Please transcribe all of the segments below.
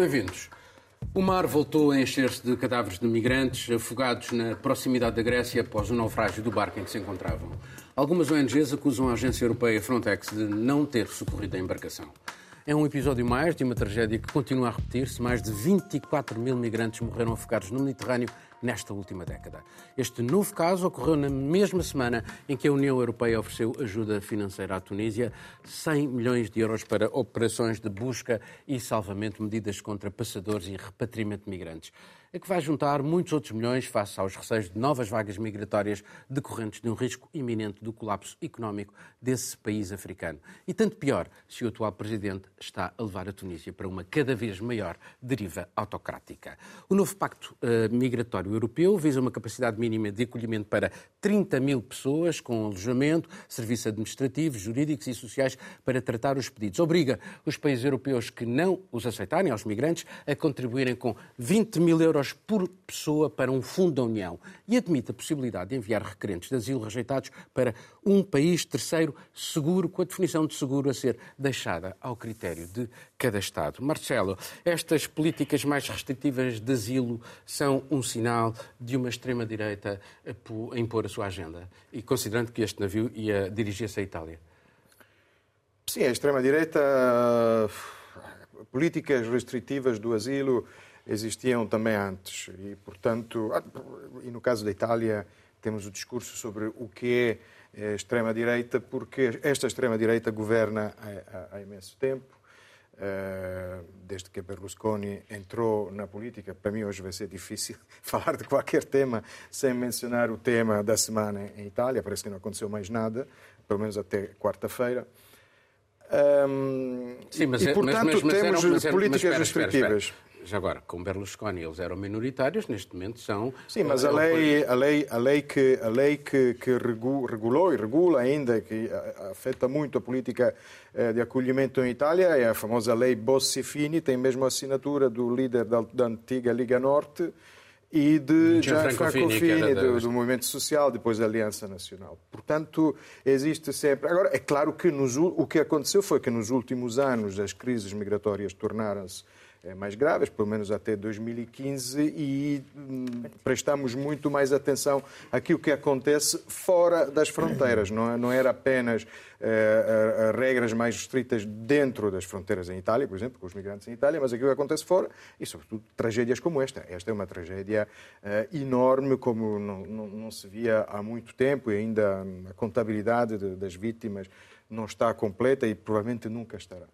Bem-vindos. O mar voltou a encher-se de cadáveres de migrantes afogados na proximidade da Grécia após o naufrágio do barco em que se encontravam. Algumas ONGs acusam a agência europeia Frontex de não ter socorrido a embarcação. É um episódio mais de uma tragédia que continua a repetir-se. Mais de 24 mil migrantes morreram afogados no Mediterrâneo nesta última década. Este novo caso ocorreu na mesma semana em que a União Europeia ofereceu ajuda financeira à Tunísia, 100 milhões de euros para operações de busca e salvamento, medidas contra passadores e repatriamento de migrantes é que vai juntar muitos outros milhões face aos receios de novas vagas migratórias decorrentes de um risco iminente do colapso económico desse país africano. E tanto pior se o atual presidente está a levar a Tunísia para uma cada vez maior deriva autocrática. O novo Pacto uh, Migratório Europeu visa uma capacidade mínima de acolhimento para 30 mil pessoas, com alojamento, serviços administrativos, jurídicos e sociais para tratar os pedidos. Obriga os países europeus que não os aceitarem, aos migrantes, a contribuírem com 20 mil euros euros por pessoa para um fundo da União e admite a possibilidade de enviar requerentes de asilo rejeitados para um país terceiro seguro, com a definição de seguro a ser deixada ao critério de cada Estado. Marcelo, estas políticas mais restritivas de asilo são um sinal de uma extrema-direita a impor a sua agenda e considerando que este navio ia dirigir-se à Itália. Sim, a extrema-direita, políticas restritivas do asilo existiam também antes. E, portanto, ah, e no caso da Itália, temos o discurso sobre o que é extrema-direita, porque esta extrema-direita governa há, há, imenso tempo. Uh, desde que Berlusconi entrou na política, para mim hoje vai ser difícil falar de qualquer tema sem mencionar o tema da semana em Itália. Parece que não aconteceu mais nada, pelo menos até quarta-feira. Um, Sim, mas, e, portanto, mas, mas, temos mas, políticas espera, restritivas. Espera, espera já agora, com Berlusconi eles eram minoritários, neste momento são... Sim, mas a lei, a lei, a lei, que, a lei que, que regulou e regula ainda, que afeta muito a política eh, de acolhimento em Itália, é a famosa lei Bossi-Fini, tem mesmo a assinatura do líder da, da antiga Liga Norte, e de Gianfranco Fini, do, do, Movimento Social, depois da Aliança Nacional. Portanto, existe sempre. Agora, é claro que nos, o que aconteceu foi que nos últimos anos as crises migratórias tornaram-se mais graves, pelo menos até 2015, e hum, prestamos muito mais atenção àquilo que acontece fora das fronteiras. Não, é, era apenas é, regras mais restritas dentro das fronteiras em Itália, por exemplo, com os migrantes em Itália, mas aquilo que acontece fora, e sobretudo tragédias como esta. Esta é uma tragédia é, enorme, como não, se via há muito tempo, e ainda a contabilidade de, das vítimas não está completa e provavelmente nunca estará.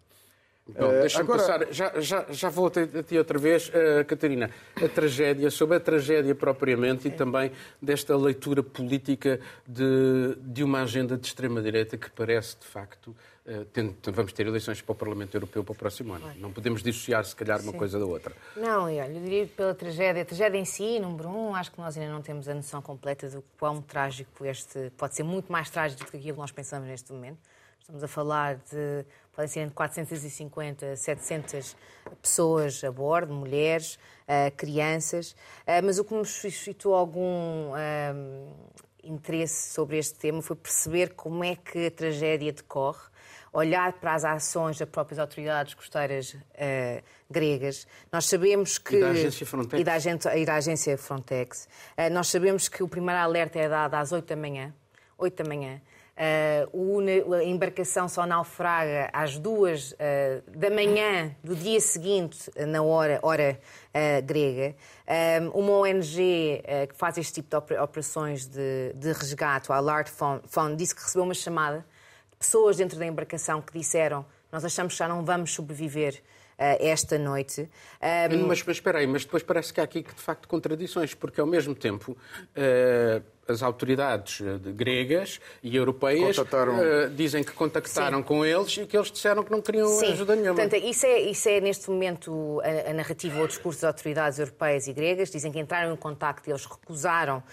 Bom, eh, deixa-me Agora... passar, já, já, já volto a ti outra vez, uh, Catarina, a tragédia, sobre a tragédia propriamente e também desta leitura política de, de uma agenda de extrema-direita que parece, de facto, uh, vamos ter eleições para o Parlamento Europeu para o próximo ano. Não podemos dissociar, se calhar, uma Sim. coisa da outra. Não, e olha, eu diria pela tragédia, a tragédia em si, número um, acho que nós ainda não temos a noção completa do quão trágico este, pode ser muito mais trágico do que aquilo que nós pensamos neste momento. Estamos a falar de podem ser entre 450 a 700 pessoas a bordo, mulheres, uh, crianças, uh, mas o que nos suscitou algum uh, interesse sobre este tema foi perceber como é que a tragédia decorre, olhar para as ações das próprias autoridades costeiras uh, gregas. Nós sabemos que. E da agência Frontex. E da, agência, e da agência Frontex. Uh, nós sabemos que o primeiro alerta é dado às 8 da manhã. 8 da manhã. Uh, a embarcação só naufraga às duas uh, da manhã do dia seguinte, na hora, hora uh, grega. uma ONG que faz este tipo de operações de, de resgate, o Alert Phone, disse que recebeu uma chamada de pessoas dentro da embarcação que disseram: Nós achamos que já não vamos sobreviver esta noite. Um... Mas, mas espera aí, mas depois parece que há aqui de facto contradições, porque ao mesmo tempo uh, as autoridades eh, gregas e europeias uh, dizem que contactaram Sim. com eles e que eles disseram que não queriam Sim. ajuda nenhuma. Portanto, isso é, isso é neste momento a, a narrativa ou o discurso das autoridades europeias e gregas. Dizem que entraram em contacto e eles recusaram uh,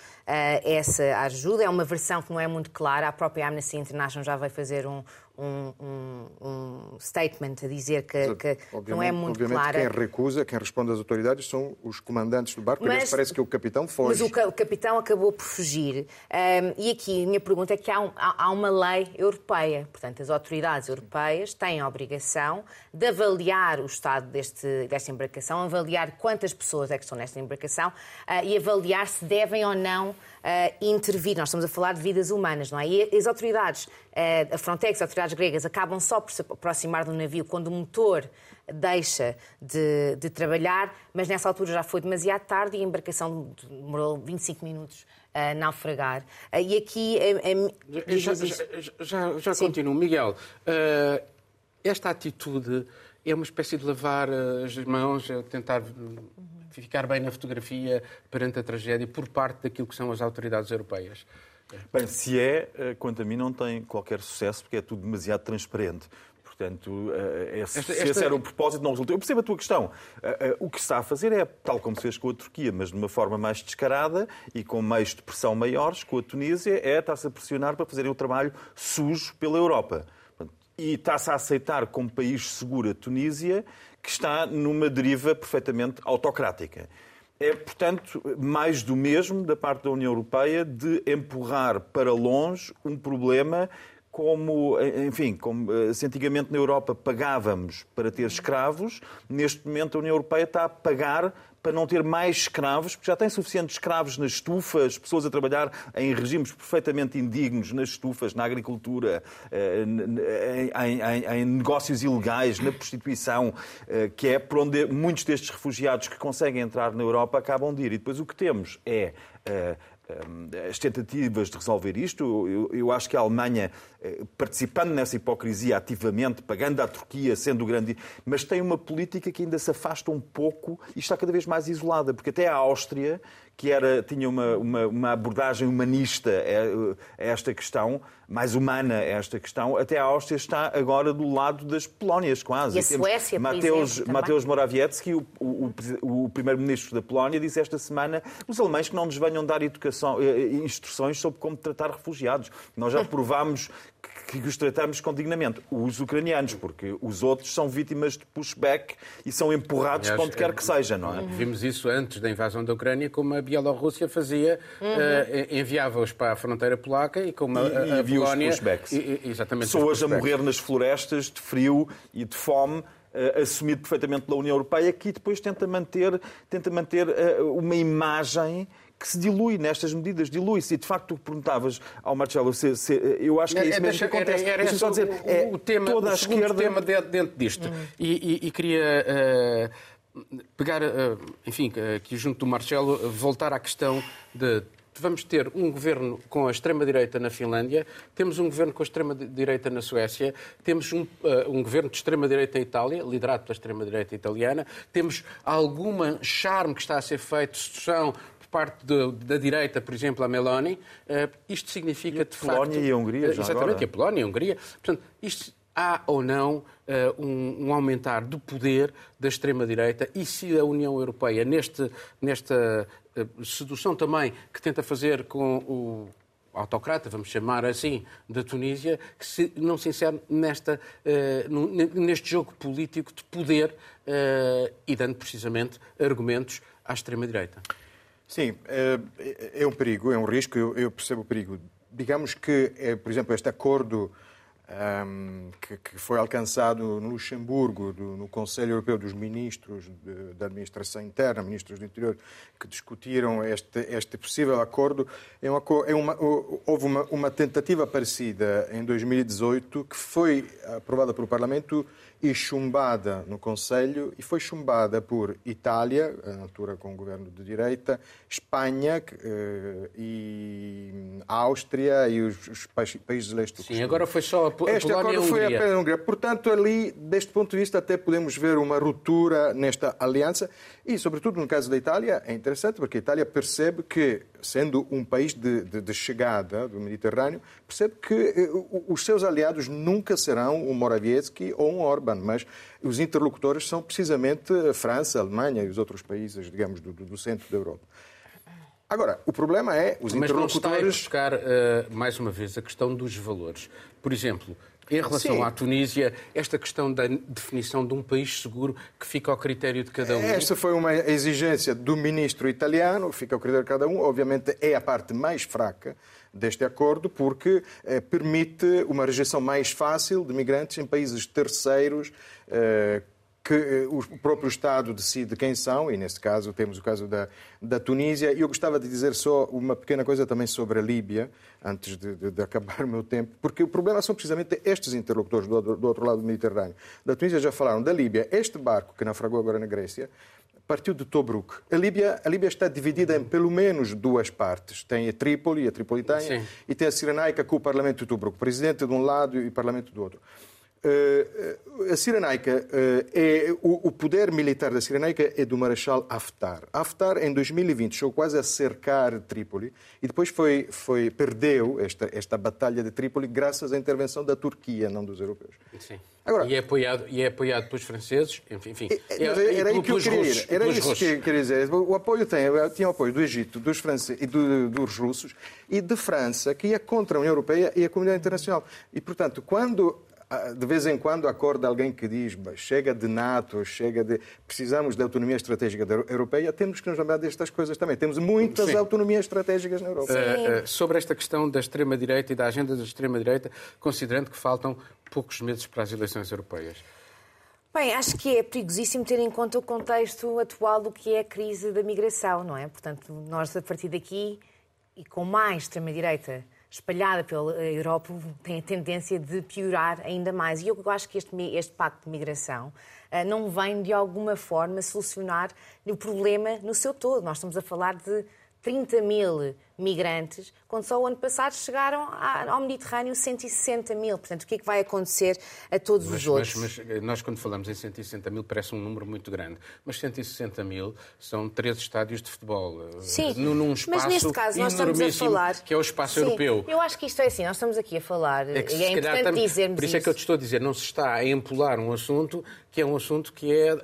essa ajuda. É uma versão que não é muito clara. A própria Amnesty International já vai fazer um, um, um, um statement a dizer que, que não é muito obviamente clara. quem recusa, quem responde às autoridades são os comandantes do barco, mas parece que o capitão foge. Mas o, o capitão acabou por fugir. Um, e aqui a minha pergunta é que há, um, há, uma lei europeia. Portanto, as autoridades europeias têm a obrigação de avaliar o estado deste, desta embarcação, avaliar quantas pessoas é que estão nesta embarcação uh, e avaliar se devem ou não uh, intervir. Nós estamos a falar de vidas humanas, não é? E as autoridades, uh, a Frontex, as autoridades gregas, acabam só por se aproximar do navio quando o motor deixa de, de, trabalhar, mas nessa altura já foi demasiado tarde e a embarcação demorou 25 minutos a naufragar. E aqui. já, já, já, já continuo. Miguel, esta atitude é uma espécie de lavar as mãos, tentar ficar bem na fotografia perante a tragédia por parte daquilo que são as autoridades europeias. Bem, se é, eh, quanto a mim, não tem qualquer sucesso, porque é tudo demasiado transparente. Portanto, eh, esse, esta, esta... esse era o propósito, não resultou. Eu percebo a tua questão. Eh, o que se está a fazer é, tal como se fez com a Turquia, mas de uma forma mais descarada e com meios de pressão maiores, com a Tunísia, é estar-se a pressionar para fazerem o trabalho sujo pela Europa. E está-se a aceitar como país seguro a Tunísia, que está numa deriva perfeitamente autocrática. É, portanto, mais do mesmo da parte da União Europeia de empurrar para longe um problema como, enfim, como eh, se antigamente na Europa pagávamos para ter escravos, neste momento a União Europeia está a pagar para não ter mais escravos, porque já tem suficientes escravos nas estufas, pessoas a trabalhar em regimes perfeitamente indignos, nas estufas, na agricultura, eh, em, em, em negócios ilegais, na prostituição, eh, que é por onde muitos destes refugiados que conseguem entrar na Europa acabam de ir. E depois o que temos é eh, as tentativas de resolver isto. Eu, eu, acho que a Alemanha, participando nessa hipocrisia ativamente, pagando à Turquia, sendo grande, mas tem uma política que ainda se afasta um pouco e está cada vez mais isolada, porque até a Áustria que era, tinha uma, uma, uma abordagem humanista a, esta questão, mais humana a esta questão, até a Áustria está agora do lado das Polónias, quase. E a Suécia, Mateus, exemplo, Mateus Morawiecki, o, o, o, o primeiro-ministro da Polónia, disse esta semana os alemães que não nos venham dar educação, eh, instruções sobre como tratar refugiados. Nós já provámos que os tratamos com dignamente. Os ucranianos, porque os outros são vítimas de pushback e são empurrados para onde quer que seja, não é? Vimos isso antes da invasão da Ucrânia, como a Bielorrússia fazia, uhum. uh, enviava-os para a fronteira polaca e como e, a, a, Polónia... Os pushbacks. E, exatamente. Pessoas a morrer nas florestas de frio e de fome assumido perfeitamente pela União Europeia, que depois tenta manter, tenta manter uma imagem que se dilui nestas medidas, dilui-se. E de facto, tu perguntavas ao Marcelo, se, se, eu acho que é isso mesmo que acontece. Era, era só dizer, o, é, o tema, toda a esquerda... tema dentro disto. Uhum. E, e, e, queria uh, pegar, uh, enfim, aqui junto do Marcelo, voltar à questão de vamos ter um governo com a extrema-direita na Finlândia, temos um governo com a extrema-direita na Suécia, temos um, uh, um governo de extrema-direita em Itália, liderado pela extrema-direita italiana, temos alguma charme que está a ser feito, sedução parte de, da direita, por exemplo, a Meloni, uh, isto significa, e de Polónia facto... Polónia e a Hungria, já Exatamente, agora. a Polónia e a Hungria. Portanto, isto há ou não uh, um, um, aumentar do poder da extrema-direita e se a União Europeia, neste, nesta uh, sedução também que tenta fazer com o autocrata, vamos chamar assim, da Tunísia, que se, não se insere nesta, uh, neste jogo político de poder e dando precisamente argumentos à extrema-direita. Sim, é, é um perigo, é um risco, eu, percebo o perigo. Digamos que, é, por exemplo, este acordo um, que, foi alcançado no Luxemburgo, no Conselho Europeu dos Ministros da Administração Interna, Ministros do Interior, que discutiram este, este possível acordo, é uma, é uma, houve uma, uma tentativa parecida em 2018 que foi aprovada pelo Parlamento e chumbada no Conselho, e foi chumbada por Itália, na altura com o governo de direita, Espanha eh, e Áustria e os, países leste Sim, agora foi só a, a este Polónia acordo foi apenas a Hungria. Portanto, ali, deste ponto de vista, até podemos ver uma ruptura nesta aliança. E, sobretudo, no caso da Itália, é interessante porque a Itália percebe que, sendo um país de, de, de chegada do Mediterrâneo, percebe que eh, os seus aliados nunca serão um Morawiecki ou um Orban, mas os interlocutores são precisamente a França, a Alemanha e os outros países, digamos, do, do centro da Europa. Agora, o problema é os Mas interlocutores. Mas não está a buscar, uh, mais uma vez, a questão dos valores. Por exemplo, Em relação Sim. à Tunísia, esta questão da definição de um país seguro que fica ao critério de cada um. Esta foi uma exigência do ministro italiano, fica ao critério de cada um. Obviamente é a parte mais fraca deste acordo, porque eh, permite uma rejeição mais fácil de migrantes em países terceiros eh, que eh, o próprio Estado decide quem são, e neste caso temos o caso da, da Tunísia. E eu gostava de dizer só uma pequena coisa também sobre a Líbia, antes de, de, de acabar o meu tempo, porque o problema são precisamente estes interlocutores do, do outro lado do Mediterrâneo. Da Tunísia já falaram, da Líbia, este barco que naufragou agora na Grécia, partiu de Tobruk. A Líbia, a Líbia está dividida em pelo menos duas partes. Tem a Trípoli, a Tripolitânia, Sim. e tem a Cirenaica com o Parlamento de Tobruk, presidente de um lado e Parlamento do outro. Eh, a Cirenaica, eh, é, o, poder militar da Cirenaica é do Marechal Haftar. Haftar, em 2020, chegou quase a cercar Trípoli e depois foi, foi, perdeu esta, esta batalha de Trípoli graças à intervenção da Turquia, não dos europeus. Sim. Agora, e, é apoiado, e é apoiado pelos franceses, enfim. É, é, era aí que eu queria ir. Era isso que eu queria dizer. O apoio tem, tinha o apoio do Egito, dos franceses e do, dos russos e de França, que ia contra a União Europeia e a comunidade internacional. E, portanto, quando de vez em quando acorda alguém que diz chega de NATO, chega de. precisamos de autonomia estratégica europeia, temos que nos lembrar destas coisas também. Temos muitas Sim. autonomias estratégicas na Europa. Uh, uh, sobre esta questão da extrema-direita e da agenda da extrema-direita, considerando que faltam poucos meses para as eleições europeias. Bem, acho que é perigosíssimo ter em conta o contexto atual do que é a crise da migração, não é? Portanto, nós a partir daqui e com mais extrema-direita espalhada pela Europa tem a tendência de piorar ainda mais. E eu acho que este, este pacto de migração uh, não vem, de alguma forma, solucionar o problema no seu todo. Nós estamos a falar de 30 mil migrantes, quando só o ano passado chegaram ao Mediterrâneo 160 mil. Portanto, o que é que vai acontecer a todos mas, os outros? Mas, mas, nós, quando falamos em 160 mil, parece um número muito grande. Mas 160 mil são três estádios de futebol. Eh, Sim, num espaço mas neste caso nós estamos a falar... que é o espaço Sim, europeu. Eu acho que isto é assim, nós estamos aqui a falar, é que, e é importante estamos, dizermos Por isso, isso é que eu te estou a dizer, não se está a empolar um assunto que é um assunto que é uh,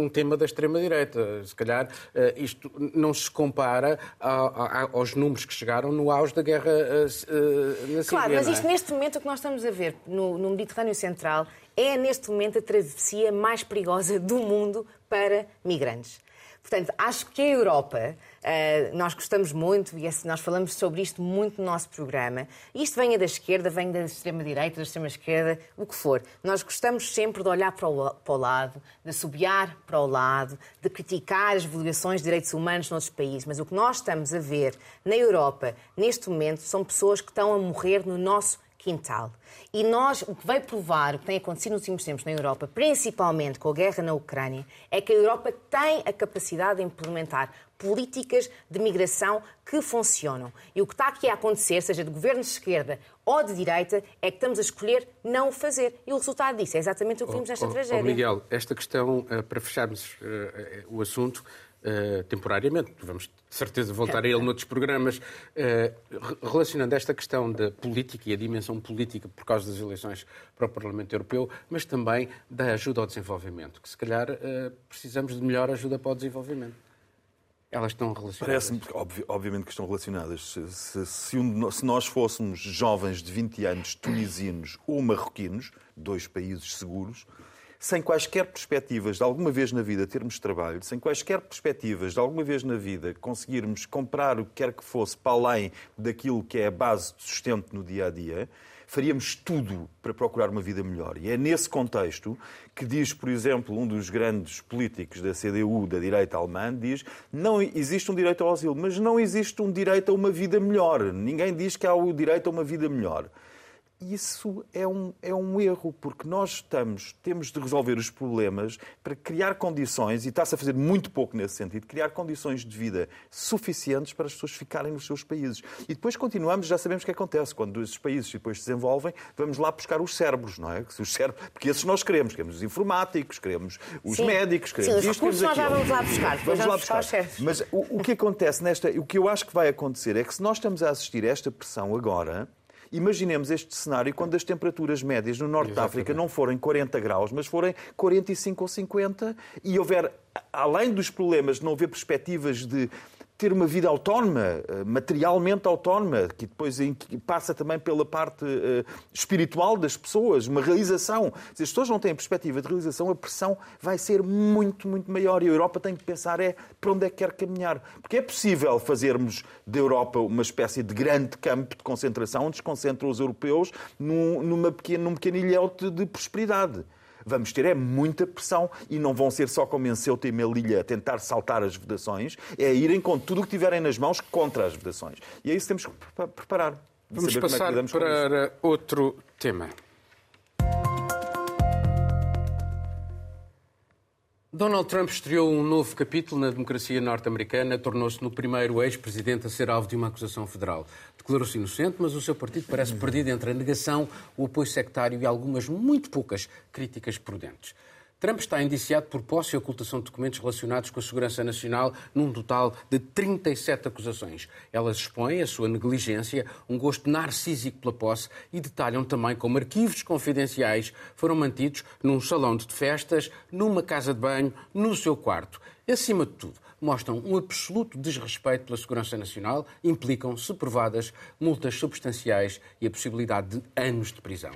um tema da extrema-direita. Se calhar uh, isto não se compara a, a, aos números que chegaram no auge da guerra uh, na Síria. Claro, mas é? isto neste momento o que nós estamos a ver no, no Mediterrâneo Central é neste momento a travessia mais perigosa do mundo para migrantes. Portanto, acho que a Europa, eh, nós gostamos muito, e nós falamos sobre isto muito no nosso programa, isto venha da esquerda, venha da extrema-direita, da extrema-esquerda, o que for. Nós gostamos sempre de olhar para o, para o lado, de assobiar para o lado, de criticar as violações de direitos humanos noutros países, mas o que nós estamos a ver na Europa, neste momento, são pessoas que estão a morrer no nosso quintal. E nós, o que vai provar o que tem acontecido nos últimos tempos na Europa, principalmente com a guerra na Ucrânia, é que a Europa tem a capacidade de implementar políticas de migração que funcionam. E o que está aqui a acontecer, seja de governo de esquerda ou de direita, é que estamos a escolher não o fazer. E o resultado disso é exatamente o que vimos nesta oh, oh, tragédia. Oh, Miguel, esta questão, eh, para fecharmos uh, o assunto, uh, temporariamente, vamos de certeza voltar a ele noutros programas, uh, relacionando esta questão da política e a dimensão política por causa das eleições para o Parlamento Europeu, mas também da ajuda ao desenvolvimento, que se calhar uh, precisamos de melhor ajuda para o desenvolvimento. Elas estão relacionadas? Parece-me, obviamente que estão relacionadas. Se, se, se, um, se, nós fôssemos jovens de 20 anos, tunisinos ou marroquinos, dois países seguros, sem quaisquer perspectivas de alguma vez na vida termos trabalho, sem quaisquer perspectivas de alguma vez na vida conseguirmos comprar o que quer que fosse para além daquilo que é a base de sustento no dia a dia, faríamos tudo para procurar uma vida melhor. E é nesse contexto que diz, por exemplo, um dos grandes políticos da CDU, da direita alemã, diz não existe um direito ao asilo, mas não existe um direito a uma vida melhor. Ninguém diz que há o direito a uma vida melhor isso é um, é um erro, porque nós estamos, temos de resolver os problemas para criar condições, e está-se a fazer muito pouco nesse sentido, criar condições de vida suficientes para as pessoas ficarem nos seus países. E depois continuamos, já sabemos o que acontece. Quando esses países depois se desenvolvem, vamos lá buscar os cérebros, não é? Os cérebros, porque esses nós queremos. Queremos os informáticos, queremos os Sim. médicos, queremos Sim, isto, queremos nós já vamos lá buscar. Vamos lá buscar. buscar Mas o, o que acontece nesta... O que eu acho que vai acontecer é que se nós estamos a assistir a esta pressão agora Imaginemos este cenário quando as temperaturas médias no Norte Exatamente. da África não forem 40 graus, mas forem 45 ou 50 e houver, além dos problemas de não haver perspectivas de ter uma vida autónoma, eh, materialmente autónoma, que depois passa também pela parte eh, espiritual das pessoas, uma realização. Se as pessoas não têm perspectiva de realização, a pressão vai ser muito, muito maior. E a Europa tem que pensar é para onde é que quer caminhar. Porque é possível fazermos da Europa uma espécie de grande campo de concentração, onde se concentram os europeus num, numa pequena, num pequeno ilhote de prosperidade vamos ter é muita pressão e não vão ser só como em Ceuta e Melilla a tentar saltar as vedações, é irem com tudo o que tiverem nas mãos contra as vedações. E é isso que temos que preparar. Vamos é passar é para outro tema. Donald Trump estreou um novo capítulo na democracia norte-americana, tornou-se no primeiro ex-presidente a ser alvo de uma acusação federal. Declarou-se inocente, mas o seu partido parece perdido entre a negação, o apoio sectário e algumas muito poucas críticas prudentes. Trump está indiciado por posse e ocultação de documentos relacionados com a segurança nacional, num total de 37 acusações. Elas expõem a sua negligência, um gosto narcísico pela posse e detalham também como arquivos confidenciais foram mantidos num salão de festas, numa casa de banho, no seu quarto. Acima de tudo, mostram um absoluto desrespeito pela segurança nacional, implicam, se provadas, multas substanciais e a possibilidade de anos de prisão.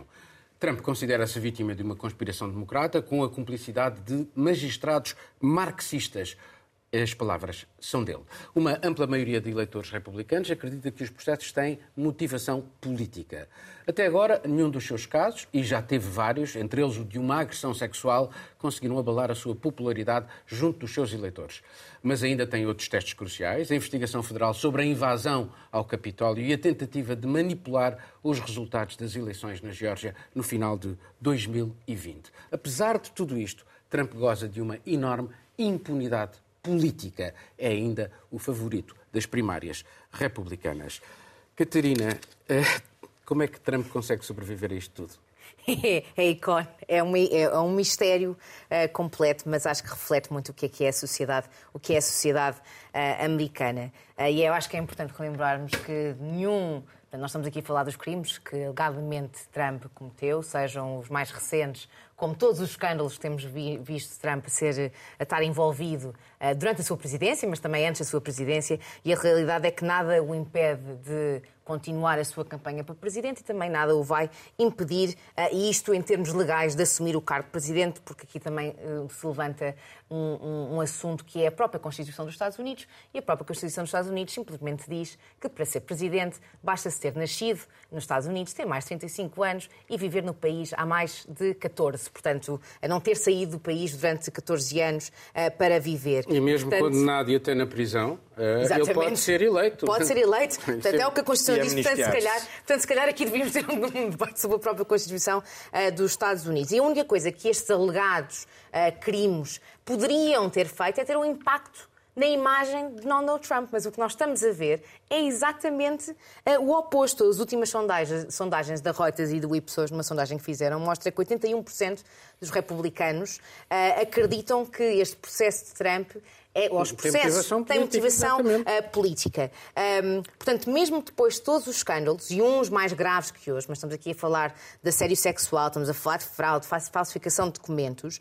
Trump considera-se vítima de uma conspiração democrata com a cumplicidade de magistrados marxistas. As palavras são dele. Uma ampla maioria de eleitores republicanos acredita que os processos têm motivação política. Até agora, nenhum dos seus casos, e já teve vários, entre eles o de uma agressão sexual, conseguiram abalar a sua popularidade junto dos seus eleitores. Mas ainda tem outros testes cruciais: a investigação federal sobre a invasão ao Capitólio e a tentativa de manipular os resultados das eleições na Geórgia no final de 2020. Apesar de tudo isto, Trump goza de uma enorme impunidade política. É ainda o favorito das primárias republicanas. Catarina, eh, como é que Trump consegue sobreviver a isto tudo? É, icone, é um, é um mistério uh, completo, mas acho que reflete muito o que é, que é a sociedade, o que é a sociedade uh, americana. Uh, e eu acho que é importante lembrarmos que nenhum nós estamos aqui a falar dos crimes que alegadamente Trump cometeu, sejam os mais recentes, como todos os escândalos que temos visto Trump ser, estar envolvido durante a sua presidência, mas também antes da sua presidência, e a realidade é que nada o impede de continuar a sua campanha para presidente e também nada o vai impedir, uh, e isto em termos legais, de assumir o cargo de presidente, porque aqui também uh, se levanta um, um, um, assunto que é a própria Constituição dos Estados Unidos, e a própria Constituição dos Estados Unidos simplesmente diz que para ser presidente basta-se ter nascido nos Estados Unidos, ter mais de 35 anos e viver no país há mais de 14. Portanto, a não ter saído do país durante 14 anos uh, para viver. E mesmo Portanto, condenado e até na prisão, ele pode ser eleito. Pode ser eleito. Portanto, é o que a Constituição diz. Portanto se, calhar, portanto, se calhar aqui devíamos ter um debate sobre a própria Constituição uh, dos Estados Unidos. E a única coisa que estes alegados uh, crimes poderiam ter feito é ter um impacto na imagem de Donald Trump. Mas o que nós estamos a ver é exatamente uh, o oposto. As últimas sondagens, sondagens da Reuters e do Ipsos, numa sondagem que fizeram, mostra que 81% dos republicanos uh, acreditam que este processo de Trump é, os processos têm motivação uh, política. Um, portanto, mesmo depois de todos os escândalos, e uns mais graves que hoje, mas estamos aqui a falar de assédio sexual, estamos a falar de fraude, falsificação de documentos,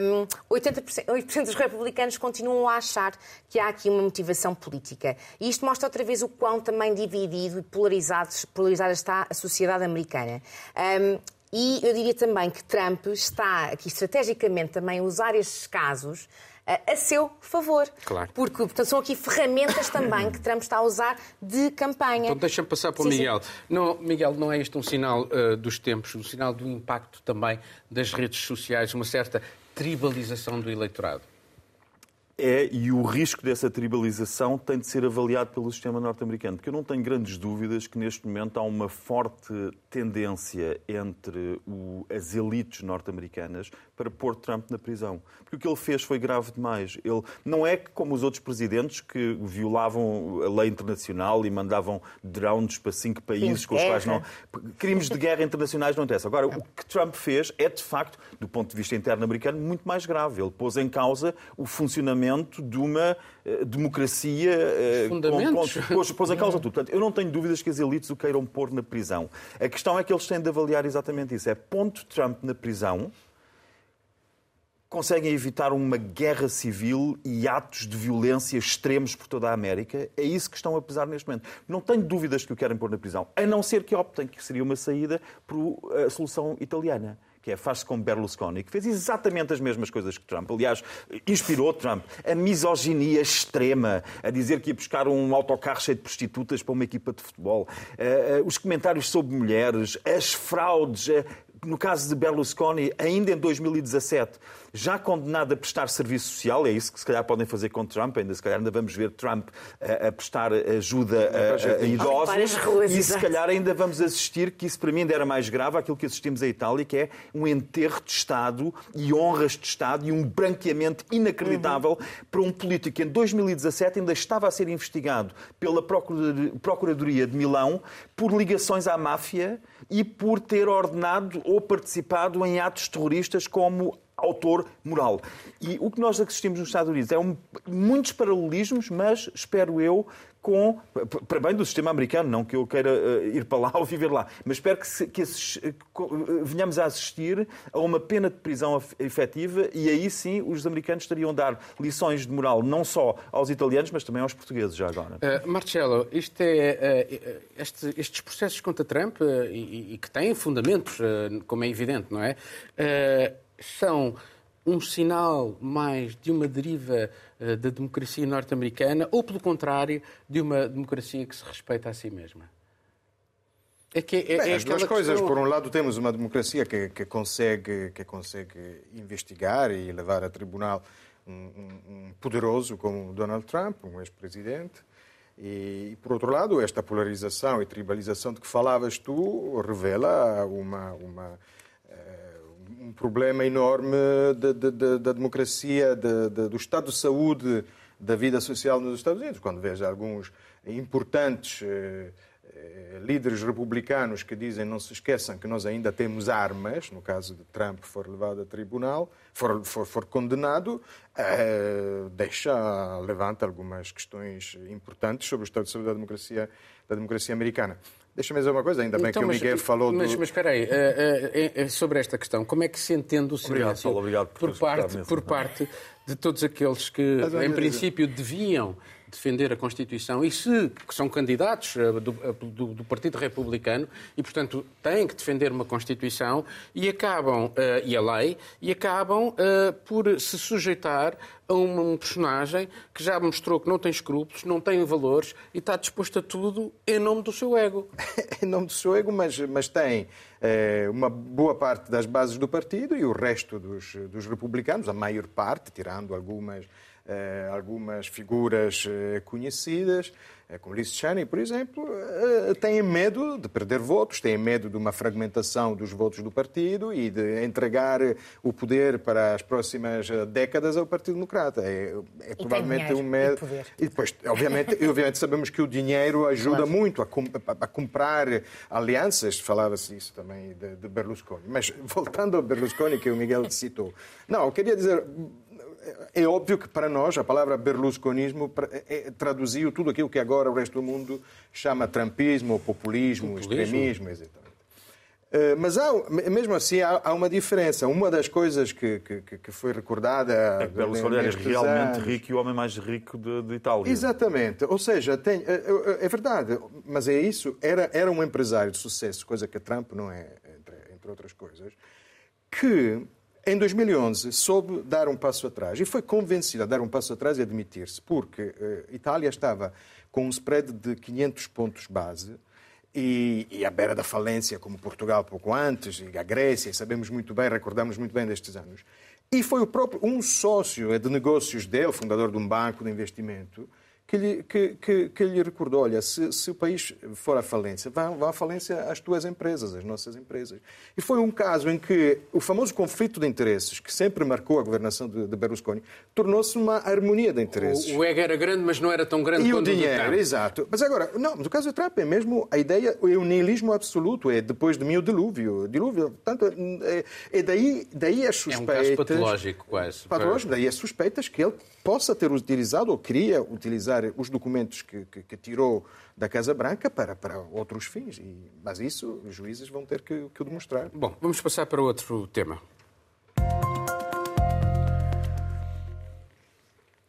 um, 80%, 80 dos republicanos continuam a achar que há aqui uma motivação política. E isto mostra outra vez o quão também dividido e polarizado, polarizada está a sociedade americana. Um, e eu diria também que Trump está aqui estrategicamente também a usar estes casos a seu favor. Claro. Porque portanto, são aqui ferramentas também que Trump está a usar de campanha. Então deixa-me passar para o sim, Miguel. Sim. Não, Miguel, não é isto um sinal uh, dos tempos, um sinal do impacto também das redes sociais, uma certa tribalização do eleitorado? É, e o risco dessa tribalização tem de ser avaliado pelo sistema norte-americano, porque eu não tenho grandes dúvidas que neste momento há uma forte tendência entre o, as elites norte-americanas para pôr Trump na prisão. Porque o que ele fez foi grave demais. Ele não é como os outros presidentes que violavam a lei internacional e mandavam drones para cinco países com os quais não. Crimes de guerra internacionais não interessa. Agora, o que Trump fez é, de facto, do ponto de vista interno americano, muito mais grave. Ele pôs em causa o funcionamento de uma uh, democracia. Com, com, pôs, pôs em causa tudo. Portanto, eu não tenho dúvidas que as elites o queiram pôr na prisão. A questão é que eles têm de avaliar exatamente isso. É ponto Trump na prisão conseguem evitar uma guerra civil e atos de violência extremos por toda a América. É isso que estão a pesar neste momento. Não tenho dúvidas que o querem pôr na prisão, a não ser que optem que seria uma saída por a solução italiana que é faz-se como Berlusconi, que fez exatamente as mesmas coisas que Trump. Aliás, inspirou Trump. A misoginia extrema, a dizer que ia buscar um autocarro cheio de prostitutas para uma equipa de futebol, uh, uh, os comentários sobre mulheres, as fraudes, uh, no caso de Berlusconi, ainda em 2017, já condenado a prestar serviço social, é isso que se calhar podem fazer com Trump, ainda se calhar ainda vamos ver Trump a, a prestar ajuda a, a idosos, ruas, e se calhar ainda vamos assistir, que isso para mim ainda era mais grave, aquilo que assistimos à Itália, que é um enterro de Estado e honras de Estado e um branqueamento inacreditável uhum. para um político que em 2017 ainda estava a ser investigado pela Procuradoria de Milão por ligações à máfia e por ter ordenado ou participado em atos terroristas como autor moral. E o que nós assistimos nos Estados Unidos é um, muitos paralelismos, mas espero eu com, para bem do sistema americano, não que eu queira uh, ir para lá ou viver lá, mas espero que, se, que esses, uh, venhamos a assistir a uma pena de prisão efetiva e aí sim os americanos estariam a dar lições de moral não só aos italianos, mas também aos portugueses já agora. Uh, Marcelo, é, este, estes processos contra Trump, e, e, que têm fundamentos, como é evidente, não é? São um sinal mais de uma deriva uh, da democracia norte-americana ou, pelo contrário, de uma democracia que se respeita a si mesma? É que é, Bem, é as duas coisas. Questão... Por um lado, temos uma democracia que, que, consegue, que consegue investigar e levar a tribunal um, um, um poderoso como Donald Trump, um ex-presidente. E, por outro lado, esta polarização e tribalização de que falavas tu revela uma, uma um problema enorme de, de, de, da democracia, do estado de saúde da vida social nos Estados Unidos. Quando vejo alguns importantes eh, eh, líderes republicanos que dizem não se esqueçam que nós ainda temos armas, no caso de Trump for levado a tribunal, for, for, for condenado, eh, deixa, levanta algumas questões importantes sobre o estado de saúde da democracia, da democracia americana. Deixa-me dizer uma coisa, ainda bem então, que o Miguel falou mas, do... Mas espera aí, uh, uh, sobre esta questão, como é que se entende o silêncio obrigado, obrigado por, por, parte, por parte de todos aqueles que, em princípio, deviam defender a Constituição e se que são candidatos eh, do, eh, do, do, Partido Republicano e, portanto, têm que defender uma Constituição e acabam, uh, e a lei, e acabam uh, por se sujeitar a um, personagem que já mostrou que não tem escrúpulos, não tem valores e está disposto a tudo em nome do seu ego. em nome do seu ego, mas, mas tem uma boa parte das bases do partido e o resto dos, dos republicanos, a maior parte, tirando algumas eh, algumas figuras eh, conhecidas, eh, como Liz Cheney, por exemplo, têm medo de perder votos, têm medo de uma fragmentação dos votos do partido e de entregar o poder para as próximas décadas ao Partido Democrata. É, é provavelmente um medo. E, e, depois, obviamente, obviamente, sabemos que o dinheiro ajuda claro. muito a, a, comprar alianças. Falava-se isso também de, de Berlusconi. Mas voltando ao Berlusconi que o Miguel citou, não, eu queria dizer é óbvio que para nós a palavra berlusconismo é, é, traduziu tudo aquilo que agora o resto do mundo chama trumpismo, populismo, populismo. extremismo, exatamente. Eh, mas há, mesmo assim há, uma diferença. Uma das coisas que, que, que foi recordada. É que Berlusconi era realmente anos. rico e o homem mais rico de, de, Itália. Exatamente. Ou seja, tem, é, é, verdade, mas é isso. Era, era um empresário de sucesso, coisa que Trump não é, entre, entre outras coisas, que em 2011 soube dar um passo atrás e foi convencido a dar um passo atrás e admitir-se, porque uh, Itália estava com um spread de 500 pontos base e, e à beira da falência, como Portugal pouco antes, e a Grécia, e sabemos muito bem, recordamos muito bem destes anos. E foi o próprio um sócio de negócios dele, fundador de um banco de investimento, que lhe, que, que, que lhe recordou: olha, se, se, o país for à falência, vá, vá à falência as tuas empresas, as nossas empresas. E foi um caso em que o famoso conflito de interesses, que sempre marcou a governação de, de Berlusconi, tornou-se uma harmonia de interesses. O, o ego era grande, mas não era tão grande e quanto o dinheiro. exato. Mas agora, não, no caso de Trump é mesmo a ideia, é o nihilismo absoluto, é depois de mim o dilúvio. dilúvio portanto, é, é daí, daí as suspeitas. É um caso patológico, quase. Patológico, daí as suspeitas que ele possa ter utilizado ou queria utilizar os documentos que, que, que tirou da Casa Branca para, para outros fins. E, mas isso os juízes vão ter que, que demonstrar. Bom, vamos passar para outro tema.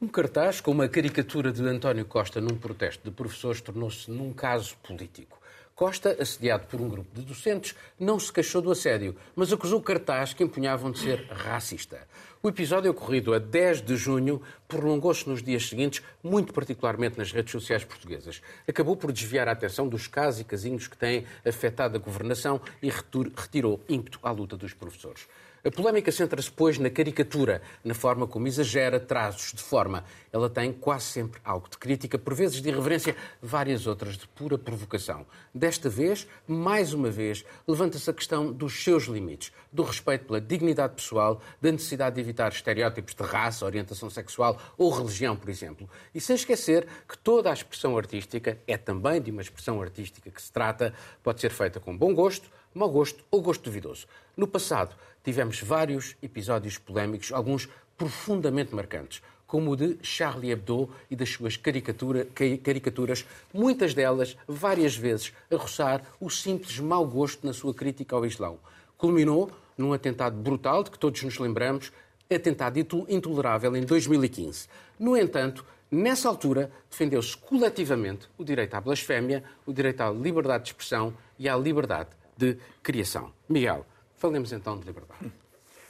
Um cartaz com uma caricatura de António Costa num protesto de professores tornou-se num caso político. Costa, assediado por um grupo de docentes, não se queixou do assédio, mas acusou o cartaz que empunhavam de ser racista. O episódio ocorrido a 10 de junho prolongou-se nos dias seguintes, muito particularmente nas redes sociais portuguesas. Acabou por desviar a atenção dos casos e casinhos que têm afetado a governação e retirou ímpeto à luta dos professores. A polémica centra-se, pois, na caricatura, na forma como exagera traços de forma. Ela tem quase sempre algo de crítica, por vezes de irreverência, várias outras de pura provocação. Desta vez, mais uma vez, levanta-se a questão dos seus limites, do respeito pela dignidade pessoal, da necessidade de evitar estereótipos de raça, orientação sexual ou religião, por exemplo. E sem esquecer que toda a expressão artística é também de uma expressão artística que se trata, pode ser feita com bom gosto, mau gosto ou gosto duvidoso. No passado, tivemos vários episódios polémicos, alguns profundamente marcantes, como o de Charlie Hebdo e das suas caricatura, caricaturas, muitas delas, várias vezes, a roçar o simples mau gosto na sua crítica ao Islão. Culminou num atentado brutal, de que todos nos lembramos, atentado intolerável em 2015. No entanto, nessa altura, defendeu-se coletivamente o direito à blasfémia, o direito à liberdade de expressão e à liberdade de criação. Miguel, falemos então de liberdade.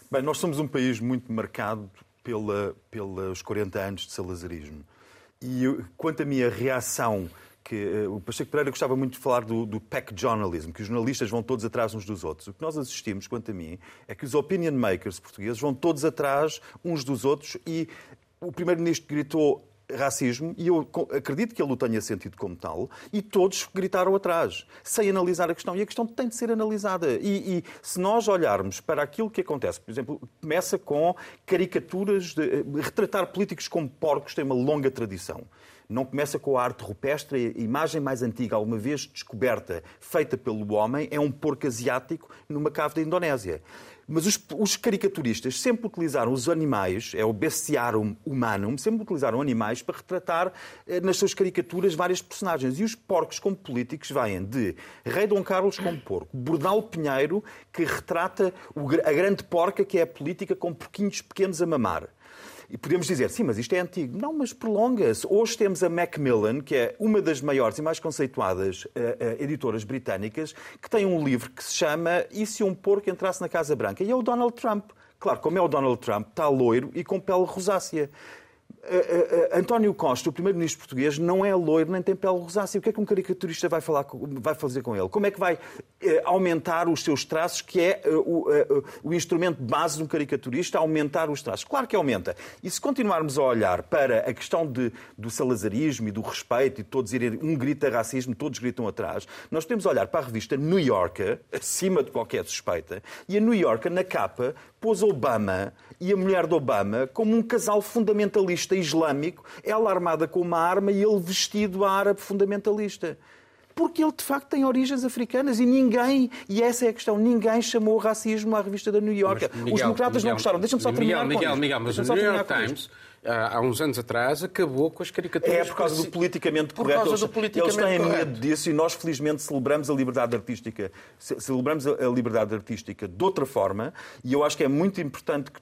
Bem, nós somos um país muito marcado pela, pelos 40 anos de salazarismo. E quanto à minha reação, que uh, o Pacheco Pereira gostava muito de falar do, do pack journalism, que os jornalistas vão todos atrás uns dos outros. O que nós assistimos, quanto a mim, é que os opinion makers portugueses vão todos atrás uns dos outros e o primeiro-ministro gritou racismo, e eu acredito que ele o tenha sentido como tal, e todos gritaram atrás, sem analisar a questão. E a questão tem de ser analisada. E, e se nós olharmos para aquilo que acontece, por exemplo, começa com caricaturas, de, eh, retratar políticos como porcos tem uma longa tradição não começa com a arte rupestre. A imagem mais antiga, alguma vez descoberta, feita pelo homem, é um porco asiático numa cave da Indonésia. Mas os, os, caricaturistas sempre utilizaram os animais, é o bestiarum humanum, sempre utilizaram animais para retratar eh, nas suas caricaturas várias personagens. E os porcos, como políticos, vêm de Rei Dom Carlos como porco, Bordal Pinheiro, que retrata a grande porca que é a política com porquinhos pequenos a mamar. E podemos dizer, sim, mas isto é antigo. Não, mas prolonga-se. Hoje temos a Macmillan, que é uma das maiores e mais conceituadas uh, uh, editoras britânicas, que tem um livro que se chama E se um porco entrasse na Casa Branca? E é o Donald Trump. Claro, como é o Donald Trump, está loiro e com pele rosácea. Uh, uh, António Costa, o primeiro-ministro português, não é loiro nem tem pele rosácea. O que é que um caricaturista vai, falar, vai fazer com ele? Como é que vai aumentar os seus traços, que é o, o, instrumento base de um caricaturista, aumentar os traços? Claro que aumenta. E se continuarmos a olhar para a questão de, do salazarismo e do respeito, e todos irem, um grita racismo, todos gritam atrás, nós podemos olhar para a revista New Yorker, acima de qualquer suspeita, e a New Yorker, na capa, pôs Obama e a mulher de Obama como um casal fundamentalista islâmico, ela armada com uma arma e ele vestido árabe fundamentalista. Porque ele de facto tem origens africanas e ninguém, e essa é a questão, ninguém chamou racismo à revista da New York. Os democratas Miguel, não gostaram. Deixa-me só terminar Miguel, Miguel, Miguel, mas o New York Times há uns anos atrás, acabou com as caricaturas. É por causa do politicamente por correto. Causa do politicamente eles têm correto. medo disso e nós, felizmente, celebramos a liberdade artística. Celebramos a liberdade artística de outra forma e eu acho que é muito importante que,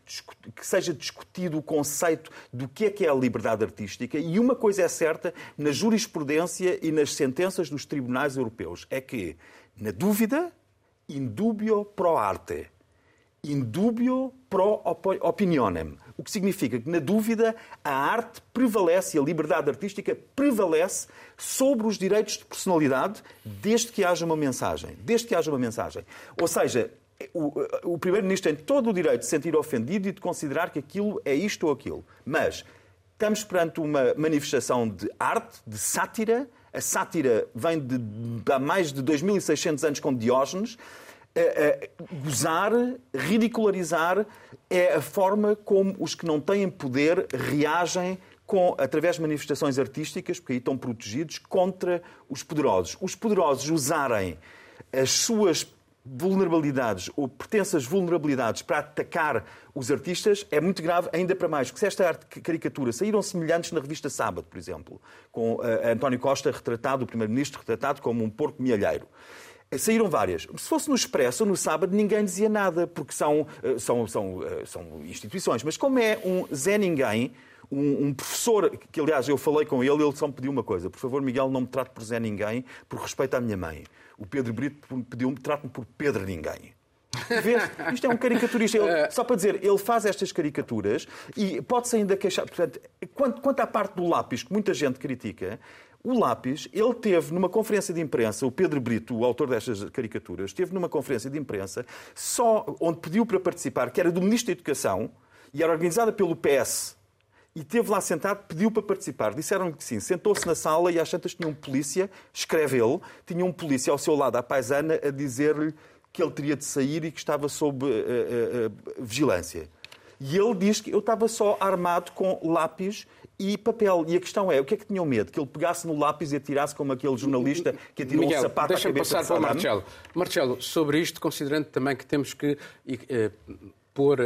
que seja discutido o conceito do que é que é a liberdade artística. E uma coisa é certa, na jurisprudência e nas sentenças dos tribunais europeus, é que, na dúvida, indubio pro arte indubio pro opinionem. O que significa que, na dúvida, a arte prevalece e a liberdade artística prevalece sobre os direitos de personalidade, desde que haja uma mensagem. Desde que haja uma mensagem. Ou seja, o, o Primeiro-Ministro tem todo o direito de se sentir ofendido e de considerar que aquilo é isto ou aquilo. Mas estamos perante uma manifestação de arte, de sátira. A sátira vem de, de há mais de 2.600 anos com Diógenes gozar, ridicularizar é a forma como os que não têm poder reagem com, através de manifestações artísticas, porque aí estão protegidos, contra os poderosos. Os poderosos usarem as suas vulnerabilidades ou pretensas vulnerabilidades para atacar os artistas é muito grave, ainda para mais, que se esta caricatura saíram semelhantes na revista Sábado, por exemplo, com uh, António Costa retratado, o primeiro-ministro retratado como um porco mielheiro. Saíram várias. Se fosse no Expresso ou no sábado, ninguém dizia nada, porque são, eh, são, são, eh, são instituições. Mas como é um Zé Ninguém, um, um, professor, que aliás eu falei com ele, ele só me pediu uma coisa: por favor, Miguel, não me trate por Zé Ninguém, por respeito à minha mãe. O Pedro Brito pediu-me, trate-me por Pedro Ninguém. Vês? Isto é um caricaturista. Ele, só para dizer, ele faz estas caricaturas e pode-se ainda queixar. Portanto, quanto, quanto à parte do lápis, que muita gente critica, o lápis, ele teve numa conferência de imprensa, o Pedro Brito, o autor destas caricaturas, esteve numa conferência de imprensa só onde pediu para participar, que era do Ministro da Educação e era organizada pelo PS. E esteve lá sentado, pediu para participar. Disseram que sim. Sentou-se na sala e às tantas tinha um polícia, escreve ele, tinha um polícia ao seu lado, à paisana, a dizer-lhe que ele teria de sair e que estava sob uh, uh, uh, vigilância. E ele diz que eu estava só armado com lápis e papel. E a questão é, o que é que tinham medo? Que ele pegasse no lápis e atirasse como aquele jornalista que atirou Miguel, um sapato à cabeça passar para o Marcelo. Marcelo, sobre isto, considerando também que temos que pôr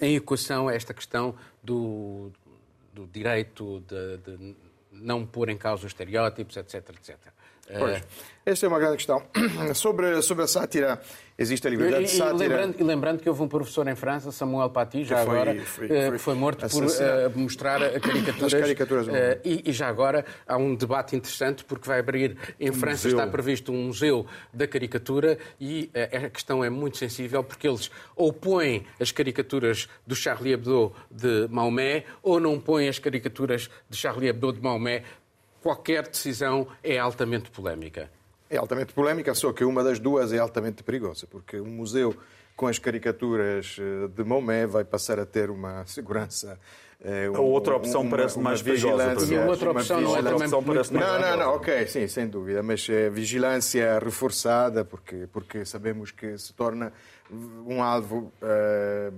em equação esta questão do, do direito de, de não pôr em causa os estereótipos, etc, etc. Pois. Esta é uma grande questão. Sobre, sobre a sátira, existe a liberdade e, de sátira. E lembrando, e lembrando, que houve um professor em França, Samuel Paty, já foi, agora, foi, eh, foi, foi morto por uh, mostrar caricaturas. As caricaturas uh, e, e, já agora há um debate interessante, porque vai abrir em um França, museu. está previsto um museu da caricatura e uh, a questão é muito sensível, porque eles ou põem as caricaturas do Charlie Hebdo de Maomé ou não põem as caricaturas de Charlie Hebdo de Maomé qualquer decisão é altamente polémica. É altamente polémica, só que uma das duas é altamente perigosa, porque um museu com as caricaturas eh, de Maomé vai passar a ter uma segurança é, um, a outra opção uma, parece mais perigosa. E outra opção não é também opção muito... Não, não, não, ok, sim, sem dúvida, mas é vigilância reforçada, porque, porque sabemos que se torna um alvo uh,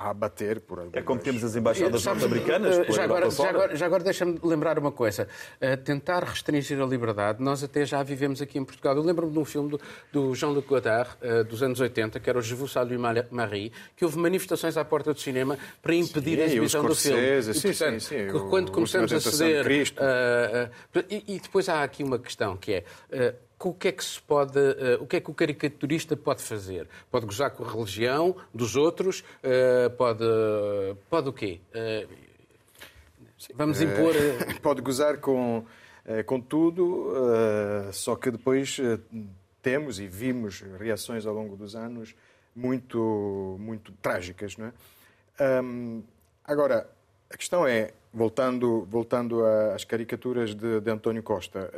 a bater por algumas... É como temos as embaixadas norte-americanas. Já agora, já agora, já agora deixa-me lembrar uma coisa. Uh, tentar restringir a liberdade, nós até já vivemos aqui em Portugal. Eu lembro-me de um filme do, do Jean-Luc Godard, uh, dos anos 80, que era o Je vous salue Marie, que houve manifestações à porta do cinema para impedir sim, a exibição do filme. Sim, e, portanto, sim, sim, quando começamos a ceder... Uh, e, e, depois há aqui uma questão, que é o que é que se pode, uh, o que é que o caricaturista pode fazer? Pode gozar com a religião dos outros? Uh, pode, pode o quê? Uh, vamos impor. pode gozar com, com tudo, só que depois temos e vimos reações ao longo dos anos muito, muito trágicas, não é? Um, agora, a questão é, voltando, voltando às caricaturas de, de António Costa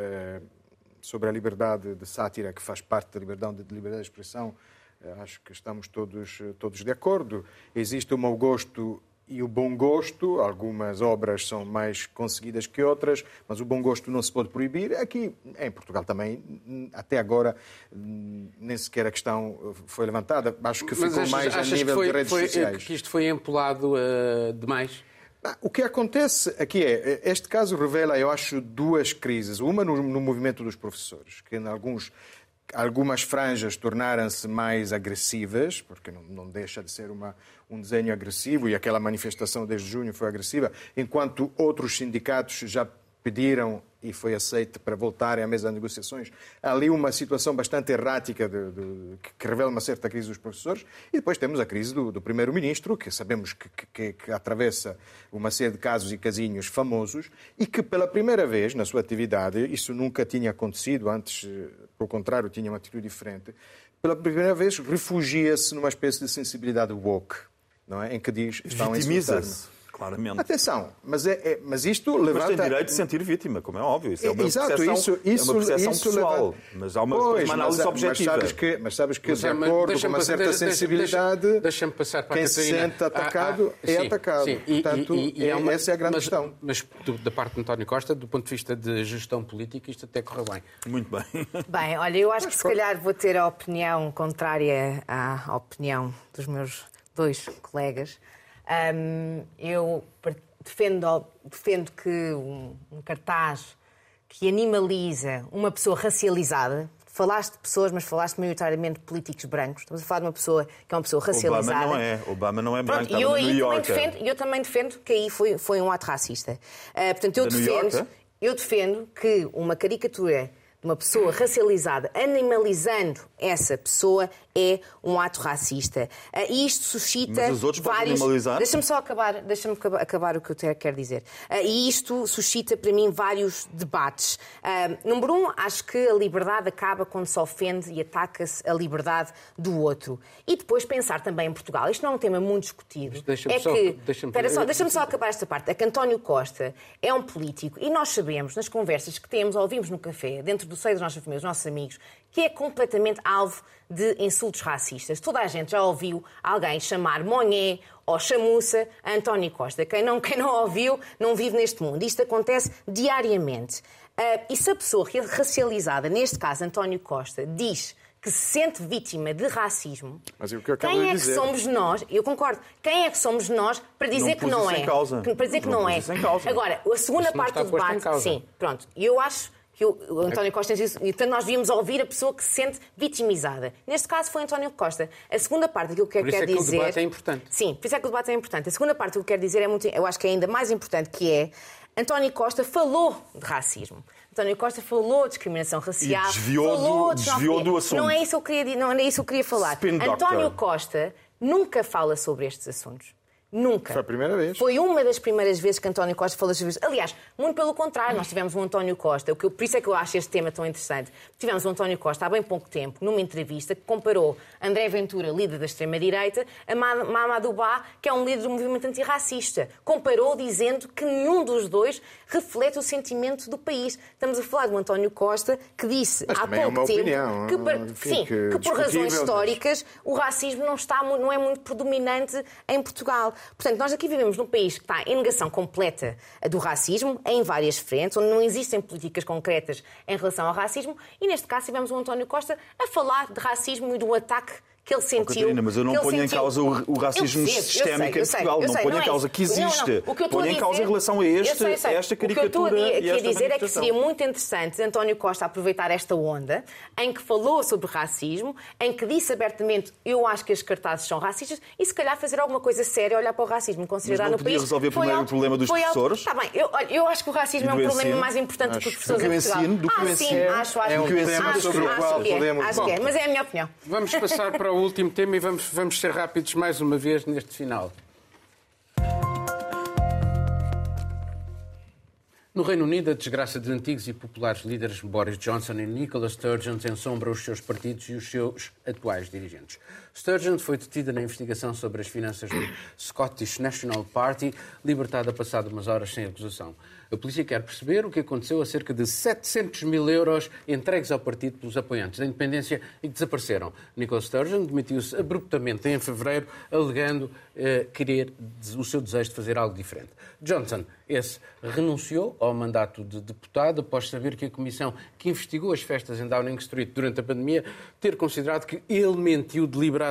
sobre a liberdade de sátira, que faz parte da liberdade de, liberdade de expressão, eh, acho que estamos todos, eh, todos de acordo. Existe o mau gosto e o bom gosto. Algumas obras são mais conseguidas que outras, mas o bom gosto não se pode proibir. Aqui, em Portugal também, até agora, nem sequer a questão foi levantada. Acho que ficou mas mais a nível foi, de redes foi, sociais. que isto foi empolado uh, demais? O que acontece aqui é, este caso revela, eu acho, duas crises. Uma no, no movimento dos professores, que em alguns, algumas franjas tornaram-se mais agressivas, porque não, não deixa de ser uma, um desenho agressivo, e aquela manifestação desde junho foi agressiva, enquanto outros sindicatos já pediram e foi aceito para voltarem à mesa de negociações. Há ali uma situação bastante errática de, de, que revela uma certa crise dos professores. E depois temos a crise do, do primeiro-ministro, que sabemos que, que, que, atravessa uma série de casos e casinhos famosos e que, pela primeira vez na sua atividade, isso nunca tinha acontecido, antes, pelo contrário, tinha uma atitude diferente, pela primeira vez refugia-se numa espécie de sensibilidade woke, não é? em que diz... Estão Vitimiza-se claramente. Atenção, mas, é, é, mas isto levanta... Mas tem direito de sentir vítima, como é óbvio. Isso é uma Exato, percepção, isso, isso, é uma percepção isso pessoal, leva... mas há uma, pois, uma análise mas, objetiva. Mas sabes que, mas sabes que mas, de acordo com uma certa deixa, sensibilidade, deixa, passar para quem se sente atacado ah, ah, é sim, atacado. Sim, Portanto, e, e, e é uma, essa é a grande mas, questão. Mas da parte de António Costa, do ponto de vista de gestão política, isto até correu bem. Muito bem. Bem, olha, eu acho que se calhar vou ter a opinião contrária à opinião dos meus dois colegas. Um, eu defendo, defendo que um, um cartaz que animaliza uma pessoa racializada, falaste de pessoas, mas falaste maioritariamente de políticos brancos. Estamos a falar de uma pessoa que é uma pessoa racializada. Obama não é. Obama não é branco, Pronto, eu, aí também defendo, eu também defendo que aí foi, foi um ato racista. Uh, portanto, eu da defendo, eu defendo que uma caricatura de uma pessoa racializada, animalizando essa pessoa, é um ato racista. Uh, e isto suscita Mas os outros vários. animalizar? Deixa-me só acabar, deixa acabar o que eu quero dizer. Uh, e isto suscita para mim vários debates. Uh, número um, acho que a liberdade acaba quando se ofende e ataca-se a liberdade do outro. E depois pensar também em Portugal. Isto não é um tema muito discutido. É só, que. Deixa-me só, deixa só acabar esta parte. É que António Costa é um político e nós sabemos, nas conversas que temos, ouvimos no café, dentro do seio das nossas famílias, dos nossos amigos, que é completamente alvo de insultos racistas. Toda a gente já ouviu alguém chamar Monhé ou chamuça a António Costa. Quem não, quem não ouviu não vive neste mundo. Isto acontece diariamente. Uh, e se a pessoa racializada, neste caso António Costa, diz que se sente vítima de racismo, Mas o que quem é dizer... que somos nós? Eu concordo. Quem é que somos nós para dizer não que não é? Causa. Para dizer que não, não é. Agora, a segunda parte do debate, sim, pronto. Eu acho que o António Costa disse isso, e portanto nós devíamos ouvir a pessoa que se sente vitimizada. Neste caso foi António Costa. A segunda parte daquilo que eu quero dizer. Por isso é que o debate é importante. Sim, por isso é que o debate é importante. A segunda parte do que eu quero dizer é muito, eu acho que é ainda mais importante, que é António Costa falou de racismo. António Costa falou de discriminação racial. E desviou, falou do, de desviou do assunto. Não é isso que eu queria, não é isso que eu queria falar. Spin António doctor. Costa nunca fala sobre estes assuntos. Nunca. Foi a primeira vez. Foi uma das primeiras vezes que António Costa falou sobre isso. Aliás, muito pelo contrário, nós tivemos um António Costa, o que eu, por isso é que eu acho este tema tão interessante. Tivemos um António Costa há bem pouco tempo, numa entrevista, que comparou André Ventura, líder da extrema-direita, a Mamadou Ba, que é um líder do movimento antirracista. Comparou dizendo que nenhum dos dois reflete o sentimento do país. Estamos a falar um António Costa que disse Mas há é pouco uma tempo opinião, que, par- enfim, sim, que que por razões históricas o racismo não, está, não é muito predominante em Portugal. Portanto, nós aqui vivemos num país que está em negação completa do racismo, em várias frentes, onde não existem políticas concretas em relação ao racismo, e neste caso tivemos o António Costa a falar de racismo e do ataque que ele sentiu. Catarina, mas eu não que ponho em sentiu. causa o, o racismo sistémico sei, eu em sei, Portugal. eu não sei, ponho não em é causa isso. que Não, não. existe. O que eu estou ponho a em causa dizer- em relação a Eu este, sei, eu sei. esta O que eu caricatura estou a aqui a dizer é que seria muito interessante António Costa aproveitar esta onda em que falou sobre racismo, em que disse abertamente eu acho que as cartazes são racistas e se calhar fazer alguma coisa séria, olhar para o racismo, considerar Mas não no podia país. resolver Foi primeiro o algo- problema dos professores? Está bem, eu, eu acho que o racismo é um problema mais importante que os professores Do que o em Portugal. ensino, do que o ah, sim, ensino acho, acho, é um acho, sobre o qual que é, podemos- acho que é, mas é a minha opinião. Vamos passar para o último tema e vamos, vamos ser rápidos mais uma vez neste final. No Reino Unido, a desgraça de antigos e populares líderes Boris Johnson e Nicola Sturgeon ensombra os seus partidos e os seus atuais dirigentes. Sturgeon foi detida na investigação sobre as finanças do Scottish National Party, libertada passado umas horas sem acusação. A polícia quer perceber o que aconteceu a cerca de 700 mil euros entregues ao partido pelos apoiantes da independência e que desapareceram. Nicola Sturgeon demitiu-se abruptamente em fevereiro, alegando eh, querer o seu desejo de fazer algo diferente. Johnson, esse, renunciou ao mandato de deputado após saber que a comissão que investigou as festas em Downing Street durante a pandemia ter considerado que ele mentiu deliberadamente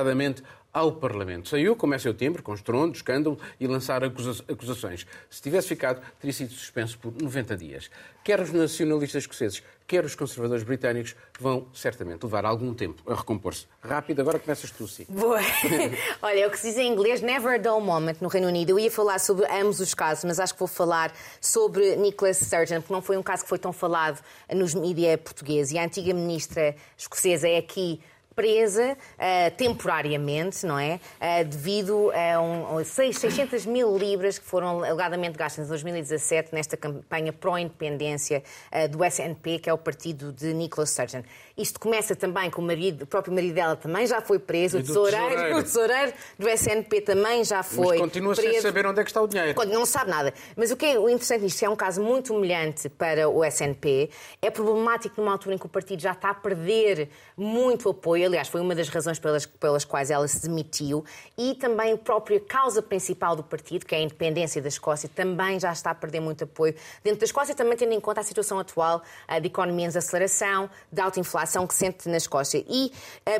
ao Parlamento. Saiu, como é seu timbre, com estrondo, escândalo e lançar acusa acusações. Se tivesse ficado, teria sido suspenso por 90 dias. Quer os nacionalistas escoceses, quer os conservadores britânicos vão certamente levar algum tempo a recompor-se. Rápido, agora começas tu, sim. Boa. Olha, é o que se diz em inglês never a dull moment no Reino Unido. Eu ia falar sobre ambos os casos, mas acho que vou falar sobre Nicholas Sturgeon, porque não foi um caso que foi tão falado nos mídias portugueses. E a antiga ministra escocesa é aqui presa uh, temporariamente, não é? Uh, devido a, um, a 600 mil libras que foram alegadamente gastas em 2017 nesta campanha pró-independência uh, do SNP, que é o partido de Nicola Sturgeon. Isto começa também com o marido, o próprio marido dela também já foi preso, o tesoureiro, tesoureiro. o tesoureiro do SNP também já foi Mas continua preso. sem saber onde é que está o dinheiro. Não sabe nada. Mas o que é o interessante nisto, é um caso muito humilhante para o SNP, é problemático numa altura em que o partido já está a perder muito apoio, aliás, foi uma das razões pelas, pelas quais ela se demitiu, e também a própria causa principal do partido, que é a independência da Escócia, também já está a perder muito apoio dentro da Escócia, também tendo em conta a situação atual de economia em desaceleração, de alta inflação que sente na Escócia. E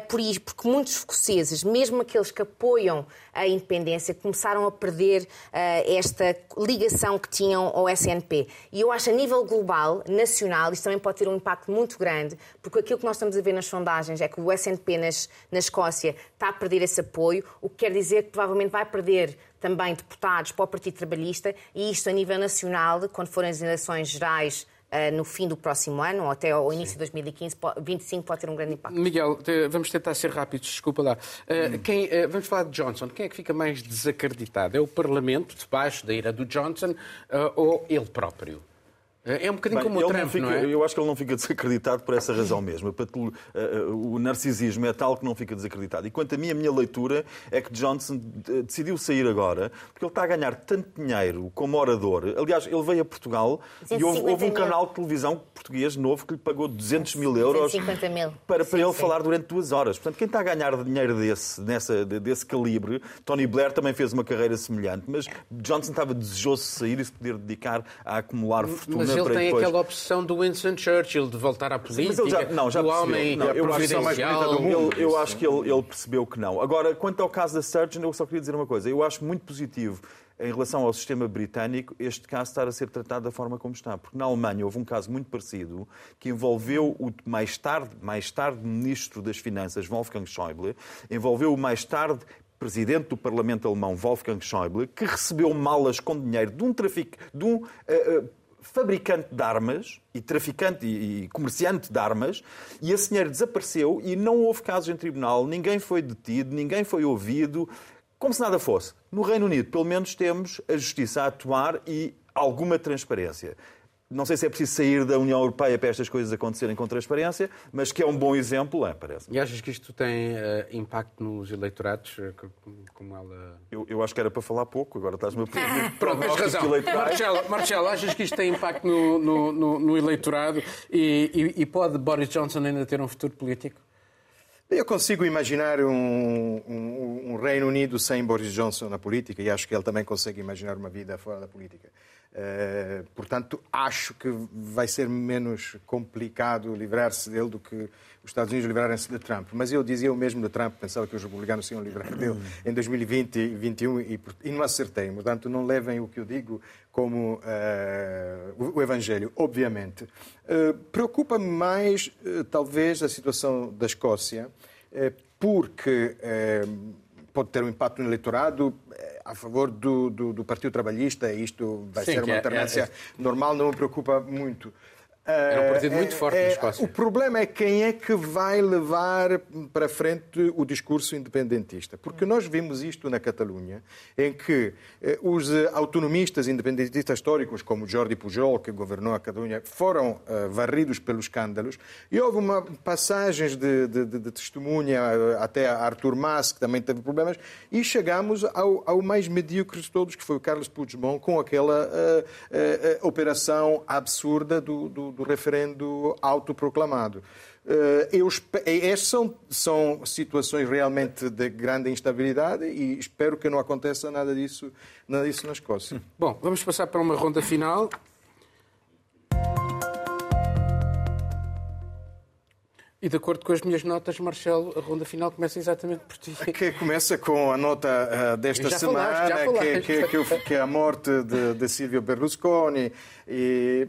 por isso, porque muitos escoceses, mesmo aqueles que apoiam a independência, começaram a perder esta ligação que tinham ao SNP. E eu acho a nível global, nacional, isto também pode ter um impacto muito grande, porque aquilo que nós estamos a ver nas sondagens é que o SNP nas, na Escócia está a perder esse apoio, o que quer dizer que provavelmente vai perder também deputados para o Partido Trabalhista e isto a nível nacional, quando forem as eleições gerais no fim do próximo ano, ou até ao início Sim. de 2015, 25 pode ter um grande impacto. Miguel, vamos tentar ser rápidos, desculpa lá. Uh, quem, uh, vamos falar de Johnson. Quem é que fica mais desacreditado? É o Parlamento, debaixo da ira do Johnson, uh, ou ele próprio? É um bocadinho Bem, como o Trump, fica, não é? Eu acho que ele não fica desacreditado por essa razão mesmo. O narcisismo é tal que não fica desacreditado. E quanto a mim, a minha leitura é que Johnson decidiu sair agora porque ele está a ganhar tanto dinheiro como orador. Aliás, ele veio a Portugal e houve, houve um canal de televisão português novo que lhe pagou 200 mil euros mil. para, para sim, ele sim. falar durante duas horas. Portanto, quem está a ganhar dinheiro desse, nessa, desse calibre, Tony Blair também fez uma carreira semelhante, mas Johnson estava desejoso de sair e se poder dedicar a acumular fortuna mas ele tem depois... aquela opção do Winston Churchill de voltar à política, já, não, já do homem não, eu acho, mais do mundo. Eu, eu acho que ele, ele, percebeu que não. Agora, quanto ao caso da Surgeon, eu só queria dizer uma coisa. Eu acho muito positivo em relação ao sistema britânico, este caso estar a ser tratado da forma como está. Porque na Alemanha houve um caso muito parecido que envolveu o mais tarde, mais tarde Ministro das Finanças, Wolfgang Schäuble, envolveu o mais tarde presidente do Parlamento alemão, Wolfgang Schäuble, que recebeu malas com dinheiro de um trafic, de um uh, uh, fabricante de armas e traficante e, comerciante de armas e esse dinheiro desapareceu e não houve casos em tribunal, ninguém foi detido, ninguém foi ouvido, como se nada fosse. No Reino Unido, pelo menos, temos a justiça a atuar e alguma transparência. Não sei se é preciso sair da União Europeia para estas coisas acontecerem com transparência, mas que é um bom exemplo, é, parece. E achas que isto tem uh, impacto nos eleitorados, eh, como ela... Eu, eu, acho que era para falar pouco, agora estás-me a pedir Pronto, tens razão. Marcelo, Marcelo, achas que isto tem impacto no, no, no, no eleitorado e, e, e pode Boris Johnson ainda ter um futuro político? Eu consigo imaginar um, um, um, Reino Unido sem Boris Johnson na política e acho que ele também consegue imaginar uma vida fora da política. Uh, portanto, acho que vai ser menos complicado livrar-se dele do que os Estados Unidos livrarem-se de Trump. Mas eu dizia o mesmo de Trump, pensava que os republicanos se iam livrar dele em 2020 e 2021 e, e não acertei. Portanto, não levem o que eu digo como uh, o Evangelho, obviamente. Uh, Preocupa-me mais, talvez, a situação da Escócia, porque pode ter um impacto no eleitorado eh, a favor do, do, do Partido Trabalhista, e isto vai Sim, ser uma é, alternância é, é, normal, não me preocupa muito. Era um partido muito forte é, na Escócia. O problema é quem é que vai levar para frente o discurso independentista. Porque nós vimos isto na Catalunha, em que eh, os autonomistas independentistas históricos, como Jordi Pujol, que governou a Catalunha, foram uh, varridos pelos escândalos. E houve uma, passagens de, de, de, de testemunha eh, até a Artur Mas, que também teve problemas, e chegamos ao, ao mais medíocre de todos, que foi o Carlos Puigdemont, com aquela uh, uh, operação absurda do, do do, referendo autoproclamado. Eh, eu, estas são, são situações realmente de grande instabilidade e espero que não aconteça nada disso, nada disso na Escócia. Bom, vamos passar para uma ronda final. E de acordo com as minhas notas, Marcelo, a ronda final começa exatamente por ti. Que começa com a nota uh, desta já semana, falaste, falaste. Que, que, que, é a morte de, de Silvio Berlusconi. E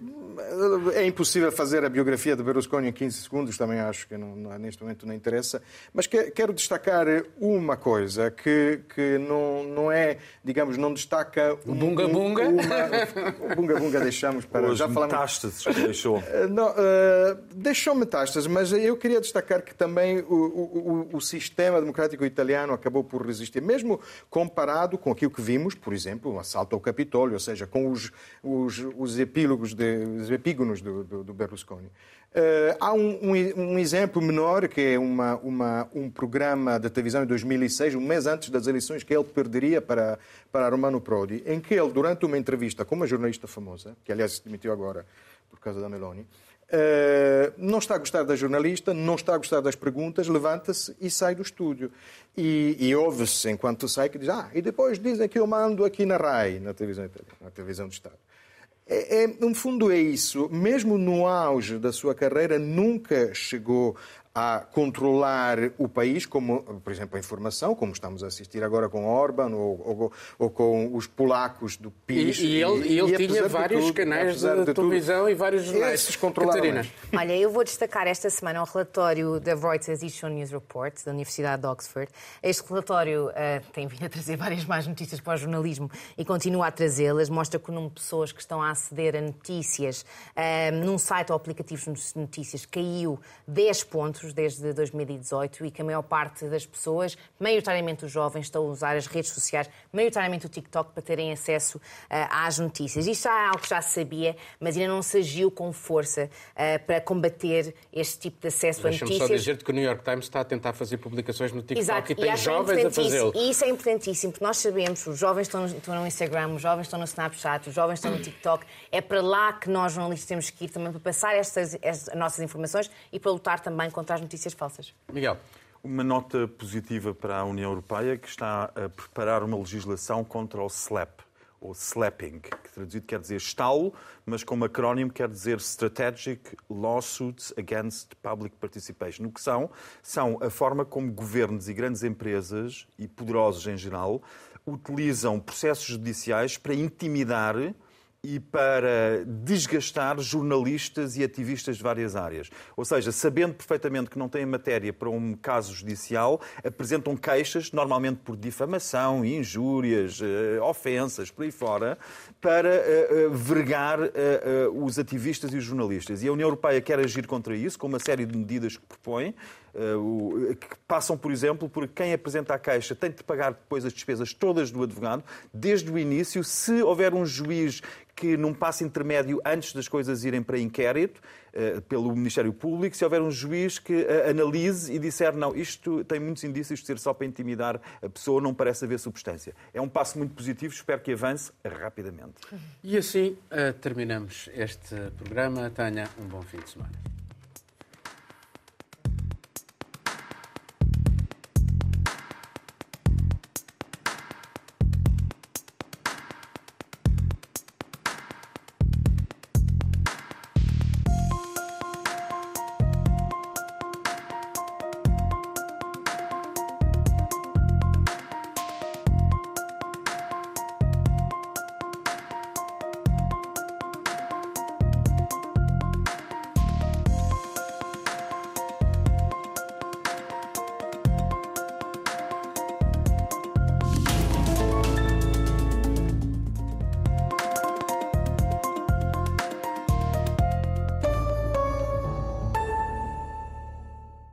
é impossível fazer a biografia de Berlusconi em 15 segundos, também acho que não, neste momento não interessa. Mas que, quero destacar uma coisa que, que não, não é, digamos, não destaca. O Bunga Bunga? o Bunga Bunga deixamos para. Os já falamos... metástases que deixou. Uh, uh, deixou metástases, mas eu queria destacar que também o, o, o, sistema democrático italiano acabou por resistir, mesmo comparado com aquilo que vimos, por exemplo, o um assalto ao Capitólio, ou seja, com os, os, os epílogos, de, os epígonos do, do, do Berlusconi. Uh, há um, um, um, exemplo menor, que é uma, uma, um programa de televisão em 2006, um mês antes das eleições, que ele perderia para, para Romano Prodi, em que ele, durante uma entrevista com uma jornalista famosa, que aliás se demitiu agora por causa da Meloni, Uh, não está a gostar da jornalista, não está a gostar das perguntas, levanta-se e sai do estúdio. E, e ouve-se, enquanto sai, que diz: Ah, e depois dizem que eu mando aqui na RAI, na televisão, na televisão do Estado. É, é, no fundo, é isso. Mesmo no auge da sua carreira, nunca chegou a controlar o país, como, por exemplo, a informação, como estamos a assistir agora com Orban ou, ou, ou com os polacos do PIS. E, e ele, e ele e tinha vários tudo, canais de, de televisão tudo, e vários jornais. Esses Catarina. Olha, eu vou destacar esta semana um relatório da Reuters Issue News Report, da Universidade de Oxford. Este relatório uh, tem vindo a trazer várias mais notícias para o jornalismo e continua a trazê-las. Mostra que o número de pessoas que estão a aceder a notícias uh, num site ou aplicativos de notícias caiu 10 pontos desde 2018 e que a maior parte das pessoas, maioritariamente os jovens, estão a usar as redes sociais, maioritariamente o TikTok, para terem acesso uh, às notícias. Isto é algo que já sabia, mas ainda não se agiu com força uh, para combater este tipo de acesso a notícias. Deixa-me só dizer que o New York Times está a tentar fazer publicações no TikTok Exato. e tem e jovens a fazê-lo. E isso é importantíssimo, porque nós sabemos, os jovens estão no, estão no Instagram, os jovens estão no Snapchat, os jovens estão no TikTok. É para lá que nós, jornalistas, temos que ir também para passar estas, estas nossas informações e para lutar também contra as notícias falsas. Miguel. Uma nota positiva para a União Europeia que está a preparar uma legislação contra o SLAP, ou slapping, que traduzido quer dizer estalo, mas como acrónimo quer dizer Strategic Lawsuits Against Public Participation. O que são? São a forma como governos e grandes empresas, e poderosos em geral, utilizam processos judiciais para intimidar e para desgastar jornalistas e ativistas de várias áreas. Ou seja, sabendo perfeitamente que não têm matéria para um caso judicial, apresentam queixas, normalmente por difamação, injúrias, eh, ofensas, por aí fora, para eh, eh, vergar os ativistas e os jornalistas. E a União Europeia quer agir contra isso, com uma série de medidas que propõe. Uh, que passam, por exemplo, por quem apresenta a queixa tem de pagar depois as despesas todas do advogado, desde o início. Se houver um juiz que, num passo intermédio, antes das coisas irem para inquérito, uh, pelo Ministério Público, se houver um juiz que analise e disser não, isto tem muitos indícios de ser só para intimidar a pessoa, não parece haver substância. É um passo muito positivo, espero que avance rapidamente. E assim terminamos este programa. Tenha um bom fim de semana.